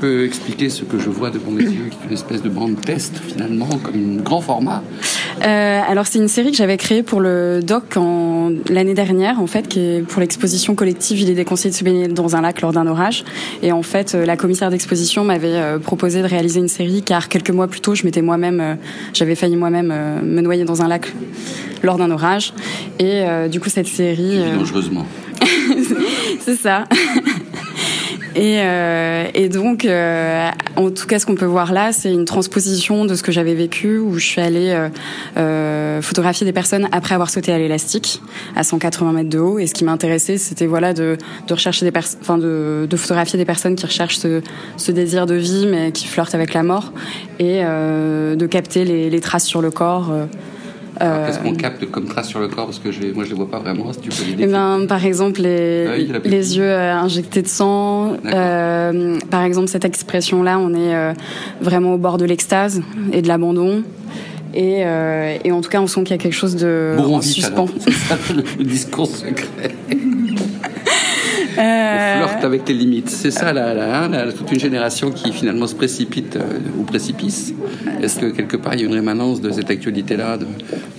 peux expliquer ce que je vois devant mes yeux, qui est une espèce de bande test finalement, comme un grand format euh, Alors c'est une série que j'avais créée pour le doc en l'année dernière, en fait, qui est pour l'exposition collective. Il est déconseillé de se baigner dans un lac lors d'un orage. Et en fait, euh, la commissaire d'exposition m'avait euh, proposé de réaliser une série, car quelques mois plus tôt, je m'étais moi-même, j'avais failli moi-même me noyer dans un lac lors d'un orage. Et du coup, cette série. Dangereusement. c'est ça. Et, euh, et donc, euh, en tout cas, ce qu'on peut voir là, c'est une transposition de ce que j'avais vécu, où je suis allée euh, euh photographier des personnes après avoir sauté à l'élastique à 180 mètres de haut. Et ce qui m'intéressait, c'était voilà de, de rechercher des personnes, enfin de, de, photographier des personnes qui recherchent ce, ce, désir de vie, mais qui flirtent avec la mort, et euh, de capter les, les, traces sur le corps. Qu'est-ce qu'on capte comme trace sur le corps Parce que moi, je les vois pas vraiment. Si tu peux les eh ben, par exemple, les, les yeux euh, injectés de sang. Euh, par exemple, cette expression-là, on est euh, vraiment au bord de l'extase et de l'abandon. Et, euh, et, en tout cas, on sent qu'il y a quelque chose de bon, suspens. C'est ça le discours secret. Euh... Avec les limites. C'est ça, là, toute une génération qui finalement se précipite euh, au précipice. Est-ce que quelque part il y a une rémanence de cette actualité-là,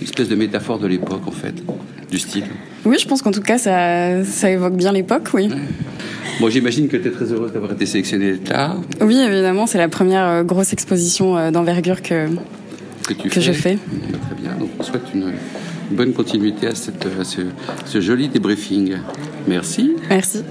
une espèce de métaphore de l'époque en fait, du style? Oui, je pense qu'en tout cas ça, ça évoque bien l'époque, oui. Bon, j'imagine que tu es très heureuse d'avoir été sélectionnée là. Oui, évidemment, c'est la première euh, grosse exposition euh, d'envergure que, que, tu que fais. je fais. Très bien. Donc, on souhaite une bonne continuité à, cette, à ce, ce joli débriefing. Merci. Merci.